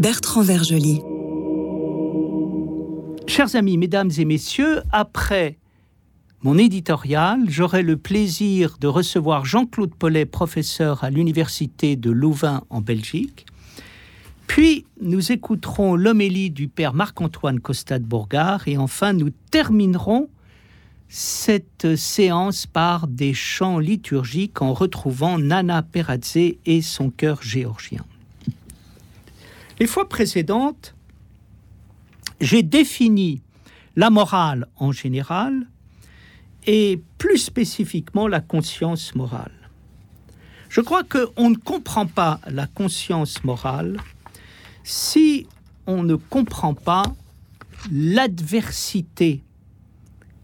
Bertrand Vergely. Chers amis, mesdames et messieurs, après mon éditorial, j'aurai le plaisir de recevoir Jean-Claude Paulet, professeur à l'Université de Louvain en Belgique. Puis nous écouterons l'homélie du père Marc-Antoine Costa de Bourgard et enfin nous terminerons cette séance par des chants liturgiques en retrouvant Nana Peradze et son chœur géorgien. Les fois précédentes, j'ai défini la morale en général et plus spécifiquement la conscience morale. Je crois qu'on ne comprend pas la conscience morale si on ne comprend pas l'adversité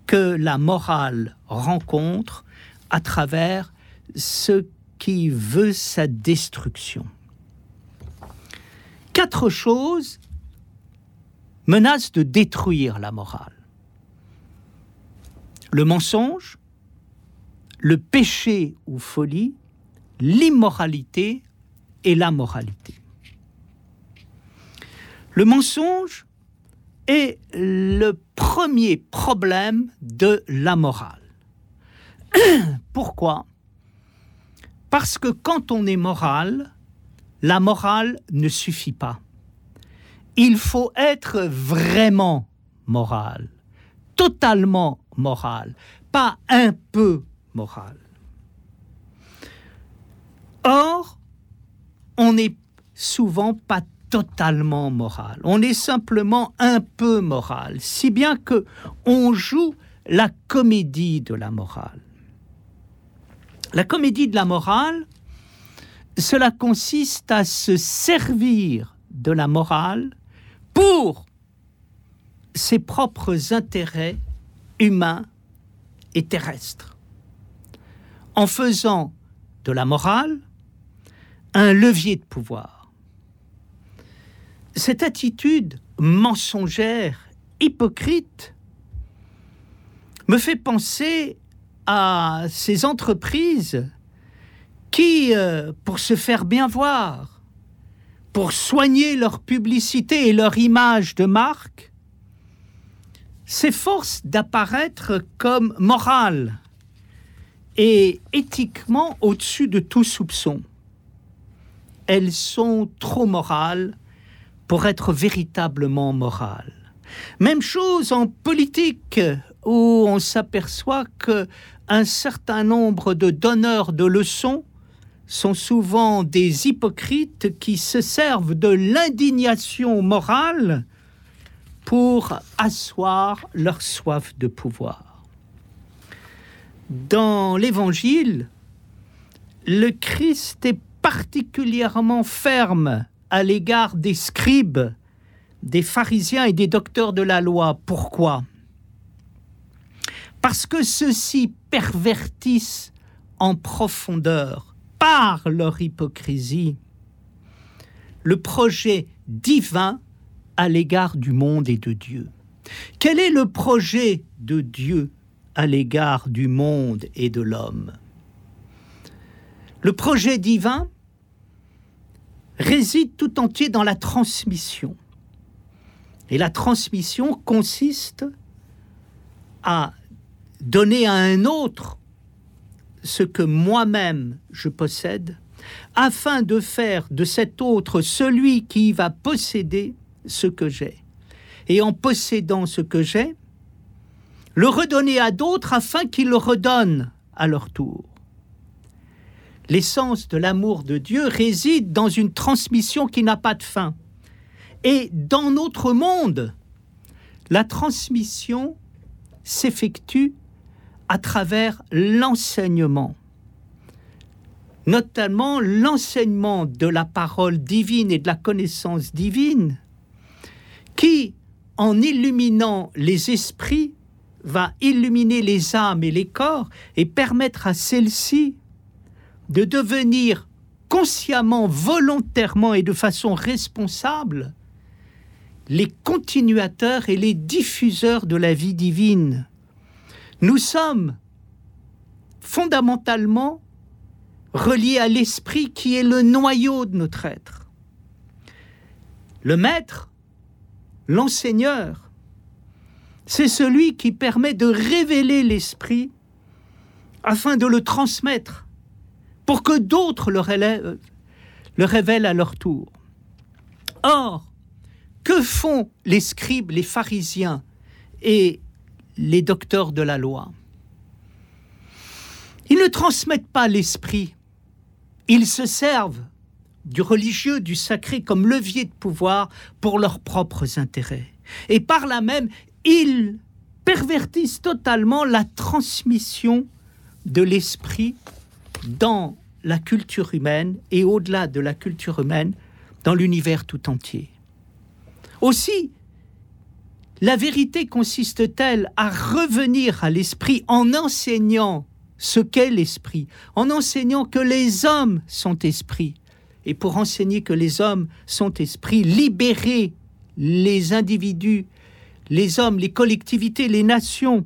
que la morale rencontre à travers ce qui veut sa destruction. Quatre choses menacent de détruire la morale. Le mensonge, le péché ou folie, l'immoralité et la moralité. Le mensonge est le premier problème de la morale. Pourquoi? Parce que quand on est moral, la morale ne suffit pas. Il faut être vraiment moral, totalement moral, pas un peu moral. Or, on n'est souvent pas totalement moral. On est simplement un peu moral, si bien que on joue la comédie de la morale. La comédie de la morale, cela consiste à se servir de la morale pour ses propres intérêts humains et terrestres, en faisant de la morale un levier de pouvoir. Cette attitude mensongère, hypocrite, me fait penser à ces entreprises qui, euh, pour se faire bien voir, pour soigner leur publicité et leur image de marque, s'efforcent d'apparaître comme morales et éthiquement au-dessus de tout soupçon. Elles sont trop morales pour être véritablement moral. Même chose en politique, où on s'aperçoit que un certain nombre de donneurs de leçons sont souvent des hypocrites qui se servent de l'indignation morale pour asseoir leur soif de pouvoir. Dans l'Évangile, le Christ est particulièrement ferme à l'égard des scribes, des pharisiens et des docteurs de la loi. Pourquoi? Parce que ceux-ci pervertissent en profondeur, par leur hypocrisie, le projet divin à l'égard du monde et de Dieu. Quel est le projet de Dieu à l'égard du monde et de l'homme? Le projet divin, réside tout entier dans la transmission. Et la transmission consiste à donner à un autre ce que moi-même je possède, afin de faire de cet autre celui qui va posséder ce que j'ai. Et en possédant ce que j'ai, le redonner à d'autres afin qu'ils le redonnent à leur tour. L'essence de l'amour de Dieu réside dans une transmission qui n'a pas de fin. Et dans notre monde, la transmission s'effectue à travers l'enseignement, notamment l'enseignement de la parole divine et de la connaissance divine, qui, en illuminant les esprits, va illuminer les âmes et les corps et permettre à celles-ci de devenir consciemment, volontairement et de façon responsable les continuateurs et les diffuseurs de la vie divine. Nous sommes fondamentalement relié à l'esprit qui est le noyau de notre être. Le maître, l'enseigneur, c'est celui qui permet de révéler l'esprit afin de le transmettre pour que d'autres le révèlent à leur tour. Or, que font les scribes, les pharisiens et les docteurs de la loi Ils ne transmettent pas l'esprit, ils se servent du religieux, du sacré comme levier de pouvoir pour leurs propres intérêts. Et par là même, ils pervertissent totalement la transmission de l'esprit dans la culture humaine et au-delà de la culture humaine, dans l'univers tout entier. Aussi, la vérité consiste-t-elle à revenir à l'esprit en enseignant ce qu'est l'esprit, en enseignant que les hommes sont esprits, et pour enseigner que les hommes sont esprits, libérer les individus, les hommes, les collectivités, les nations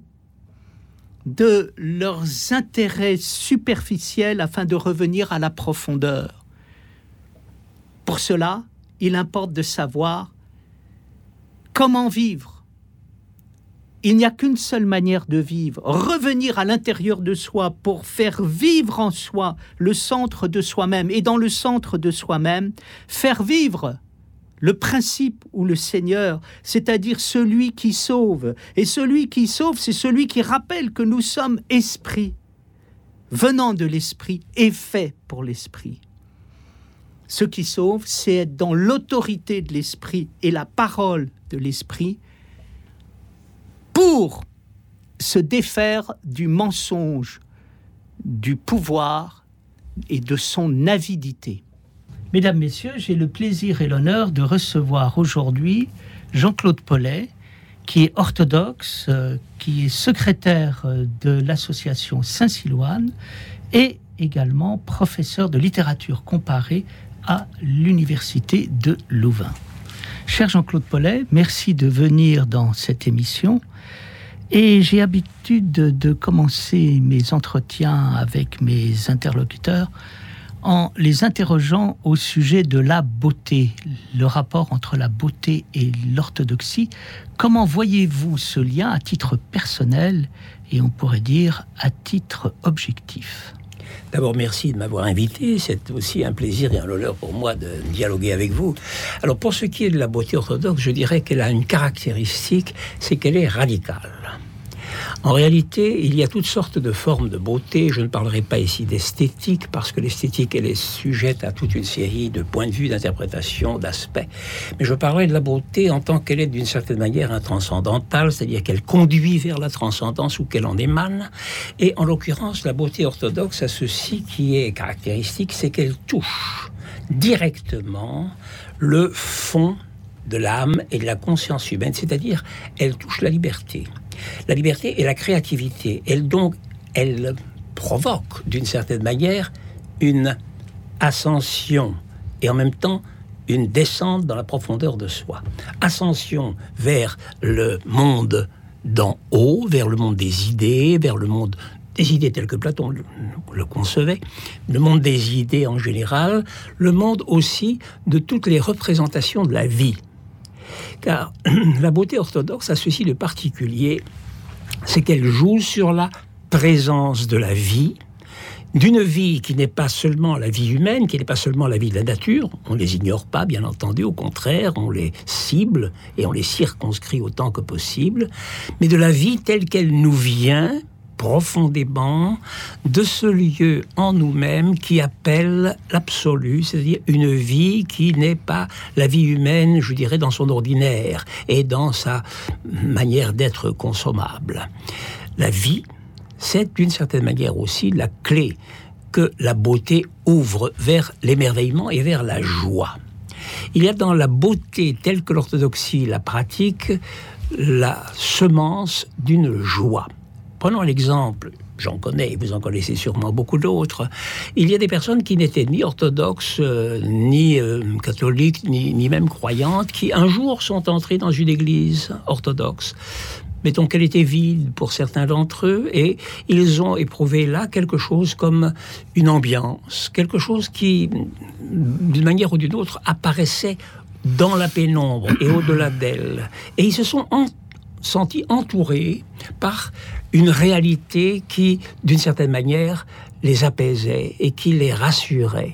de leurs intérêts superficiels afin de revenir à la profondeur. Pour cela, il importe de savoir comment vivre il n'y a qu'une seule manière de vivre, revenir à l'intérieur de soi pour faire vivre en soi le centre de soi-même et dans le centre de soi-même, faire vivre le principe ou le Seigneur, c'est-à-dire celui qui sauve. Et celui qui sauve, c'est celui qui rappelle que nous sommes esprit, venant de l'esprit et fait pour l'esprit. Ce qui sauve, c'est être dans l'autorité de l'esprit et la parole de l'esprit pour se défaire du mensonge, du pouvoir et de son avidité. Mesdames, Messieurs, j'ai le plaisir et l'honneur de recevoir aujourd'hui Jean-Claude Paulet, qui est orthodoxe, euh, qui est secrétaire euh, de l'association Saint-Silouane et également professeur de littérature comparée à l'université de Louvain. Cher Jean-Claude Paulet, merci de venir dans cette émission. Et j'ai habitude de, commencer mes entretiens avec mes interlocuteurs en les interrogeant au sujet de la beauté, le rapport entre la beauté et l'orthodoxie. Comment voyez-vous ce lien à titre personnel et on pourrait dire à titre objectif? D'abord, merci de m'avoir invité. C'est aussi un plaisir et un honneur pour moi de dialoguer avec vous. Alors, pour ce qui est de la beauté orthodoxe, je dirais qu'elle a une caractéristique, c'est qu'elle est radicale. En réalité, il y a toutes sortes de formes de beauté. Je ne parlerai pas ici d'esthétique, parce que l'esthétique, elle est sujette à toute une série de points de vue, d'interprétation, d'aspects. Mais je parlerai de la beauté en tant qu'elle est d'une certaine manière intranscendantale, c'est-à-dire qu'elle conduit vers la transcendance ou qu'elle en émane. Et en l'occurrence, la beauté orthodoxe a ceci qui est caractéristique, c'est qu'elle touche directement le fond de l'âme et de la conscience humaine, c'est-à-dire elle touche la liberté la liberté et la créativité. Elle donc, elle provoque d'une certaine manière une ascension et en même temps une descente dans la profondeur de soi. Ascension vers le monde d'en haut, vers le monde des idées, vers le monde des idées telles que Platon le, le, concevait, le monde des idées en général, le monde aussi de toutes les représentations de la vie. Car la beauté orthodoxe a ceci de particulier, c'est qu'elle joue sur la présence de la vie, d'une vie qui n'est pas seulement la vie humaine, qui n'est pas seulement la vie de la nature, on ne les ignore pas, bien entendu, au contraire, on les cible et on les circonscrit autant que possible, mais de la vie telle qu'elle nous vient, profondément de ce lieu en nous-mêmes qui appelle l'absolu, c'est-à-dire une vie qui n'est pas la vie humaine, je dirais, dans son ordinaire et dans sa manière d'être consommable. La vie, c'est d'une certaine manière aussi la clé que la beauté ouvre vers l'émerveillement et vers la joie. Il y a dans la beauté telle que l'orthodoxie la pratique la semence d'une joie. Prenons l'exemple, j'en connais, vous en connaissez sûrement beaucoup d'autres. Il y a des personnes qui n'étaient ni orthodoxes, euh, ni euh, catholiques, ni, ni, même croyantes, qui un jour sont entrées dans une église orthodoxe. mettons qu'elle était vide pour certains d'entre eux, et ils ont éprouvé là quelque chose comme une ambiance, quelque chose qui, d'une manière ou d'une autre, apparaissait dans la pénombre et au-delà d'elle. Et ils se sont sentis entourés par une réalité qui, d'une certaine manière, les apaisait et qui les rassurait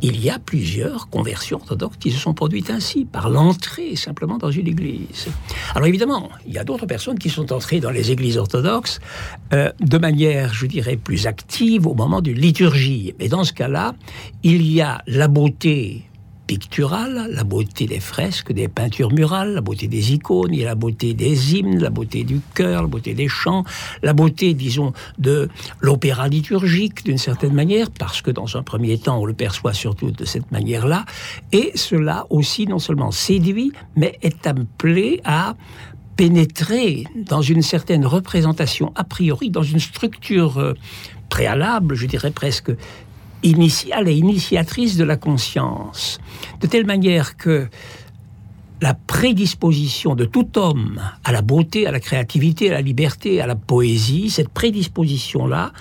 il y a plusieurs conversions orthodoxes qui se sont produites ainsi, par l'entrée simplement dans une église. Alors évidemment, il y a d'autres personnes qui sont entrées dans les églises orthodoxes euh, de manière, je dirais, plus active au moment d'une liturgie. Mais dans ce cas-là, il y a la beauté picturale, la beauté des fresques, des peintures murales, la beauté des icônes, il y a la beauté des hymnes, la beauté du chœur, la beauté des chants, la beauté, disons, de l'opéra liturgique d'une certaine manière, parce que dans un premier temps, on le perçoit surtout de cette manière-là, et cela aussi non seulement séduit, mais est appelé à pénétrer dans une certaine représentation a priori, dans une structure euh, préalable, je dirais presque initiale et initiatrice de la conscience, de telle manière que la prédisposition de tout homme à la beauté, à la créativité, à la liberté, à la poésie, cette prédisposition-là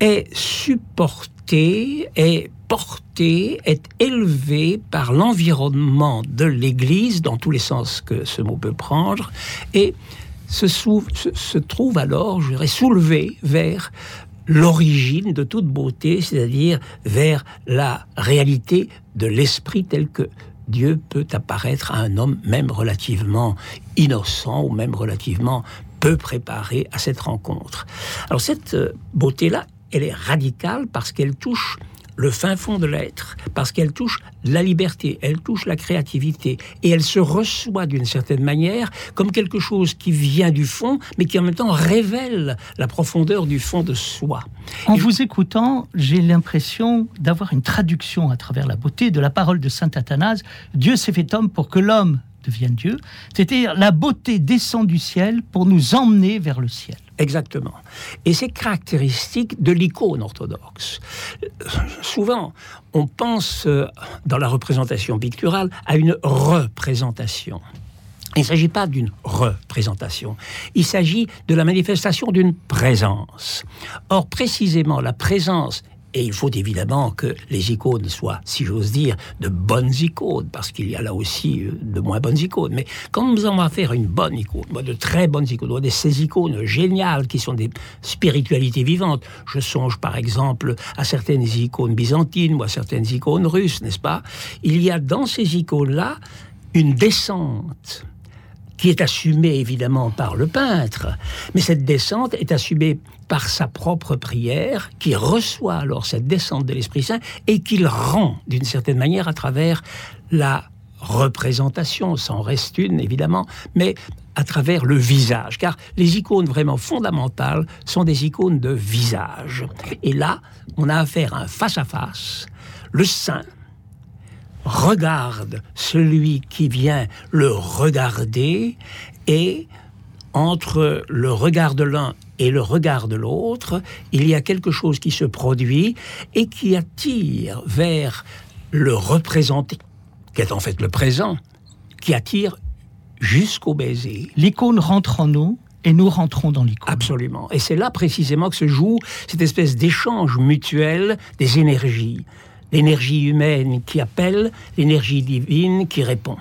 est supportée, est portée, est élevée par l'environnement de l'Église, dans tous les sens que ce mot peut prendre, et se, trouve alors, je dirais, soulevé vers l'origine de toute beauté, c'est-à-dire vers la réalité de l'esprit tel que Dieu peut apparaître à un homme même relativement innocent ou même relativement peu préparé à cette rencontre. Alors cette euh, beauté-là, elle est radicale parce qu'elle touche le fin fond de l'être, parce qu'elle touche la liberté, elle touche la créativité, et elle se reçoit d'une certaine manière comme quelque chose qui vient du fond, mais qui en même temps révèle la profondeur du fond de soi. En vous écoutant, j'ai l'impression d'avoir une traduction à travers la beauté de la parole de Saint Athanase, Dieu s'est fait homme pour que l'homme devienne Dieu, c'est-à-dire la beauté descend du ciel pour nous emmener vers le ciel. Exactement. Et c'est caractéristique de l'icône orthodoxe. Souvent, on pense euh, dans la représentation picturale à une représentation. Il ne s'agit pas d'une représentation, il s'agit de la manifestation d'une présence. Or, précisément, la présence et il faut évidemment que les icônes soient, si j'ose dire, de bonnes icônes, parce qu'il y a là aussi euh, de moins bonnes icônes. Mais quand nous allons faire une bonne icône, de très bonnes icônes, de ces icônes géniales qui sont des spiritualités vivantes, je songe par exemple à certaines icônes byzantines ou à certaines icônes russes, n'est-ce pas? Il y a dans ces icônes-là une descente qui est assumée évidemment par le peintre, mais cette descente est assumée par sa propre prière, qui reçoit alors cette descente de l'Esprit Saint et qu'il rend d'une certaine manière à travers la représentation, s'en reste une évidemment, mais à travers le visage, car les icônes vraiment fondamentales sont des icônes de visage. Et là, on a affaire à un face-à-face, le saint regarde celui qui vient le regarder et entre le regard de l'un et le regard de l'autre, il y a quelque chose qui se produit et qui attire vers le représenté, qui est en fait le présent, qui attire jusqu'au baiser. L'icône rentre en nous et nous rentrons dans l'icône. Absolument. Et c'est là précisément que se joue cette espèce d'échange mutuel des énergies l'énergie humaine qui appelle, l'énergie divine qui répond.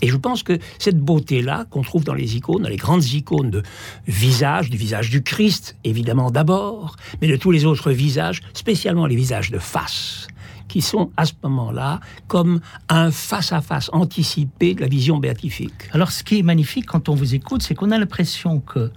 Et je pense que cette beauté-là qu'on trouve dans les icônes, dans les grandes icônes de visage, du visage du Christ, évidemment d'abord, mais de tous les autres visages, spécialement les visages de face, qui sont à ce moment-là comme un face-à-face anticipé de la vision béatifique. Alors ce qui est magnifique quand on vous écoute, c'est qu'on a l'impression que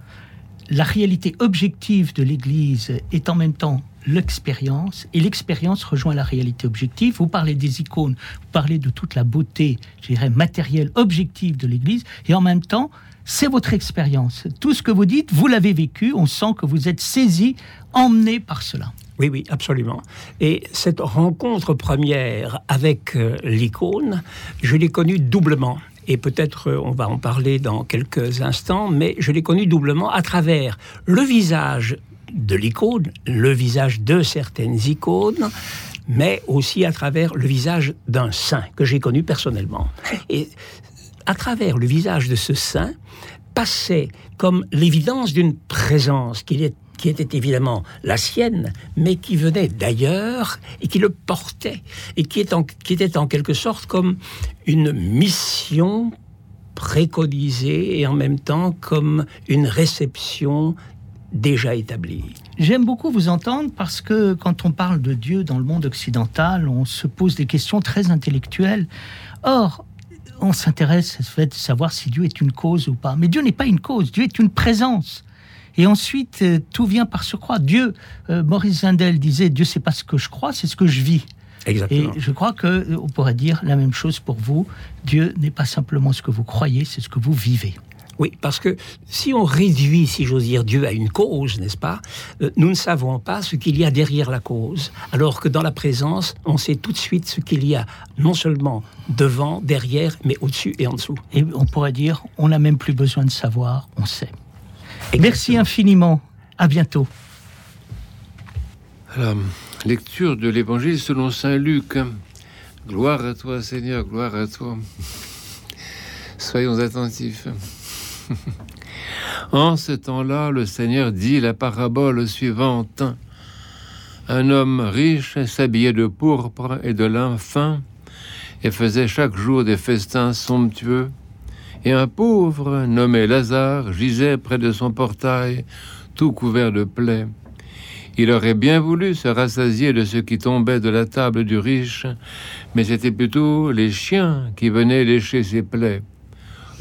la réalité objective de l'Église est en même temps l'expérience et l'expérience rejoint la réalité objective. Vous parlez des icônes, vous parlez de toute la beauté, je dirais, matérielle, objective de l'Église et en même temps, c'est votre expérience. Tout ce que vous dites, vous l'avez vécu, on sent que vous êtes saisi, emmené par cela. Oui, oui, absolument. Et cette rencontre première avec euh, l'icône, je l'ai connue doublement. Et peut-être euh, on va en parler dans quelques instants, mais je l'ai connue doublement à travers le visage de l'icône, le visage de certaines icônes, mais aussi à travers le visage d'un saint que j'ai connu personnellement. Et à travers le visage de ce saint passait comme l'évidence d'une présence qui est qui était évidemment la sienne, mais qui venait d'ailleurs et qui le portait, et qui, est en, qui était en quelque sorte comme une mission préconisée et en même temps comme une réception déjà établie. J'aime beaucoup vous entendre parce que quand on parle de Dieu dans le monde occidental, on se pose des questions très intellectuelles. Or, on s'intéresse à ce fait de savoir si Dieu est une cause ou pas. Mais Dieu n'est pas une cause, Dieu est une présence. Et ensuite, euh, tout vient par croire. Dieu, euh, Maurice Zindel disait, Dieu, c'est pas ce que je crois, c'est ce que je vis. Exactement. Et je crois que euh, on pourrait dire la même chose pour vous. Dieu n'est pas simplement ce que vous croyez, c'est ce que vous vivez. Oui, parce que si on réduit, si j'ose dire, Dieu à une cause, n'est-ce pas Nous ne savons pas ce qu'il y a derrière la cause, alors que dans la présence, on sait tout de suite ce qu'il y a, non seulement devant, derrière, mais au-dessus et en dessous. Et on pourrait dire, on n'a même plus besoin de savoir, on sait. Merci infiniment. À bientôt. La lecture de l'Évangile selon Saint Luc. Gloire à toi, Seigneur, gloire à toi. Soyons attentifs. en ce temps-là, le Seigneur dit la parabole suivante. Un homme riche s'habillait de pourpre et de lin fin et faisait chaque jour des festins somptueux et un pauvre nommé Lazare gisait près de son portail, tout couvert de plaies. Il aurait bien voulu se rassasier de ce qui tombait de la table du riche, mais c'était plutôt les chiens qui venaient lécher ses plaies.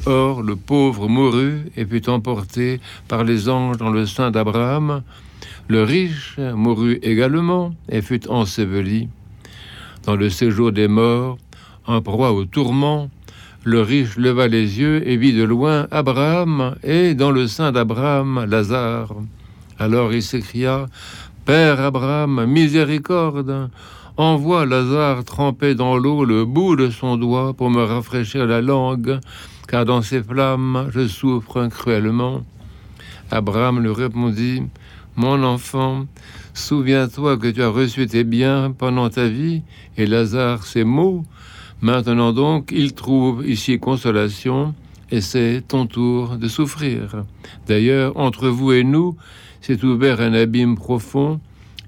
Or, le pauvre mourut et fut emporté par les anges dans le sein d'Abraham. Le riche mourut également et fut enseveli. Dans le séjour des morts, en proie au tourment, le riche leva les yeux et vit de loin Abraham et dans le sein d'Abraham Lazare. Alors il s'écria Père Abraham, miséricorde, envoie Lazare tremper dans l'eau le bout de son doigt pour me rafraîchir la langue, car dans ces flammes je souffre cruellement. Abraham lui répondit Mon enfant, souviens-toi que tu as reçu tes biens pendant ta vie, et Lazare ses maux Maintenant donc, il trouve ici consolation, et c'est ton tour de souffrir. D'ailleurs, entre vous et nous, s'est ouvert un abîme profond,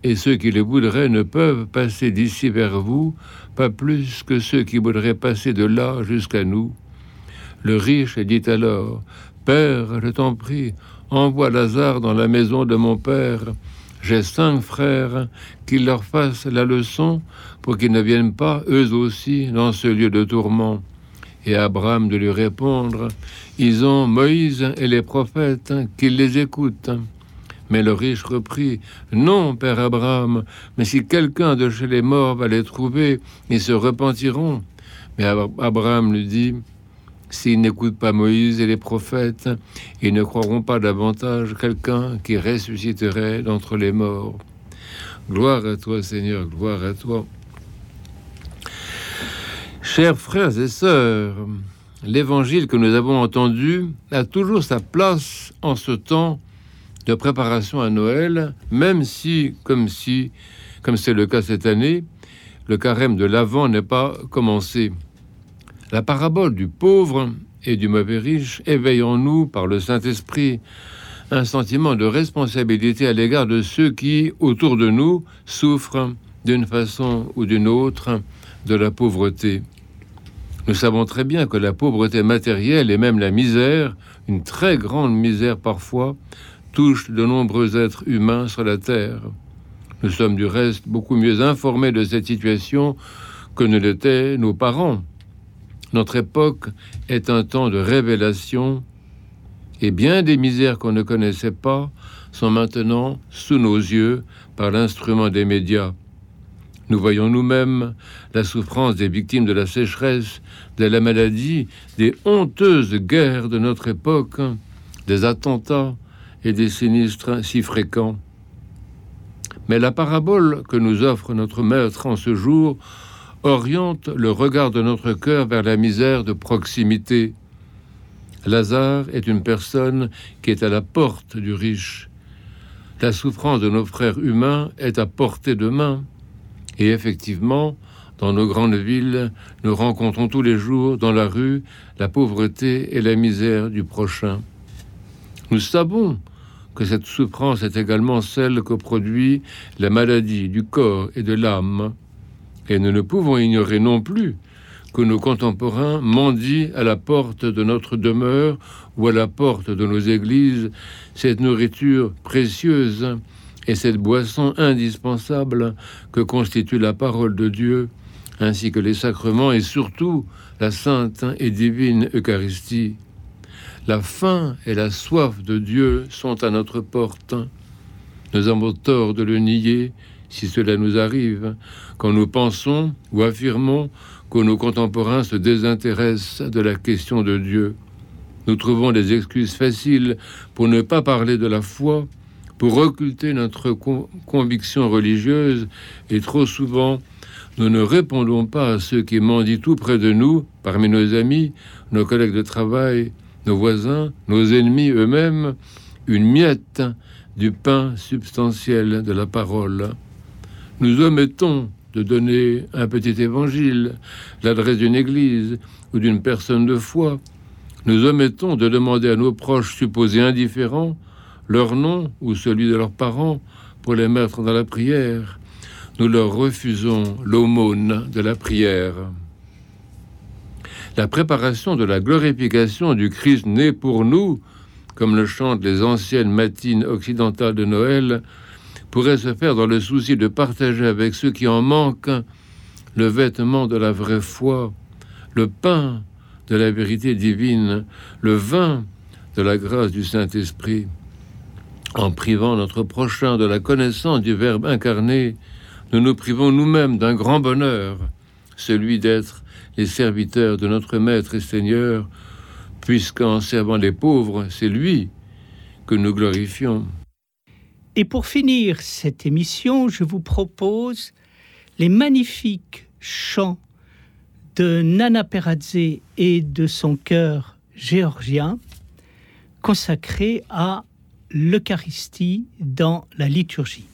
et ceux qui le voudraient ne peuvent passer d'ici vers vous, pas plus que ceux qui voudraient passer de là jusqu'à nous. Le riche dit alors, Père, je t'en prie, envoie Lazare dans la maison de mon Père. J'ai cinq frères, qu'il leur fasse la leçon pour qu'ils ne viennent pas, eux aussi, dans ce lieu de tourment. Et Abraham de lui répondre, Ils ont Moïse et les prophètes, qu'ils les écoutent. Mais le riche reprit, Non, père Abraham, mais si quelqu'un de chez les morts va les trouver, ils se repentiront. Mais Abraham lui dit, S'ils n'écoutent pas Moïse et les prophètes, ils ne croiront pas davantage quelqu'un qui ressusciterait d'entre les morts. Gloire à toi, Seigneur, gloire à toi. Chers frères et sœurs, l'évangile que nous avons entendu a toujours sa place en ce temps de préparation à Noël, même si, comme si, comme c'est le cas cette année, le carême de l'Avent n'est pas commencé. La parabole du pauvre et du mauvais riche éveille en nous, par le Saint-Esprit, un sentiment de responsabilité à l'égard de ceux qui, autour de nous, souffrent d'une façon ou d'une autre de la pauvreté. Nous savons très bien que la pauvreté matérielle et même la misère, une très grande misère parfois, touche de nombreux êtres humains sur la Terre. Nous sommes du reste beaucoup mieux informés de cette situation que ne l'étaient nos parents. Notre époque est un temps de révélation et bien des misères qu'on ne connaissait pas sont maintenant sous nos yeux par l'instrument des médias. Nous voyons nous-mêmes la souffrance des victimes de la sécheresse, de la maladie, des honteuses guerres de notre époque, des attentats et des sinistres si fréquents. Mais la parabole que nous offre notre Maître en ce jour oriente le regard de notre cœur vers la misère de proximité. Lazare est une personne qui est à la porte du riche. La souffrance de nos frères humains est à portée de main. Et effectivement, Dans nos grandes villes, nous rencontrons tous les jours dans la rue la pauvreté et la misère du prochain. Nous savons que cette souffrance est également celle que produit la maladie du corps et de l'âme. Et nous ne pouvons ignorer non plus que nos contemporains mendient à la porte de notre demeure ou à la porte de nos églises cette nourriture précieuse et cette boisson indispensable que constitue la parole de Dieu, ainsi que les sacrements et surtout la sainte et divine Eucharistie. La faim et la soif de Dieu sont à notre porte. Nous avons tort de le nier si cela nous arrive, quand nous pensons ou affirmons que nos contemporains se désintéressent de la question de Dieu. Nous trouvons des excuses faciles pour ne pas parler de la foi, pour occulter notre conviction religieuse, et trop souvent, nous ne répondons pas à ceux qui mendient tout près de nous, parmi nos amis, nos collègues de travail, nos voisins, nos ennemis eux-mêmes, une miette du pain substantiel de la parole. Nous omettons de donner un petit évangile, l'adresse d'une église ou d'une personne de foi. Nous omettons de demander à nos proches supposés indifférents leur nom ou celui de leurs parents pour les mettre dans la prière. Nous leur refusons l'aumône de la prière la préparation de la glorification du Christ né pour nous, comme le chantent les anciennes matines occidentales de Noël, pourrait se faire dans le souci de partager avec ceux qui en manquent le vêtement de la vraie foi, le pain de la vérité divine, le vin de la grâce du Saint-Esprit. En privant notre prochain de la connaissance du Verbe incarné, nous nous privons nous-mêmes d'un grand bonheur, celui d'être les serviteurs de notre Maître et Seigneur, puisqu'en servant les pauvres, c'est lui que nous glorifions. Et pour finir cette émission, je vous propose les magnifiques chants de Nana Peradze et de son chœur géorgien consacrés à l'Eucharistie dans la liturgie.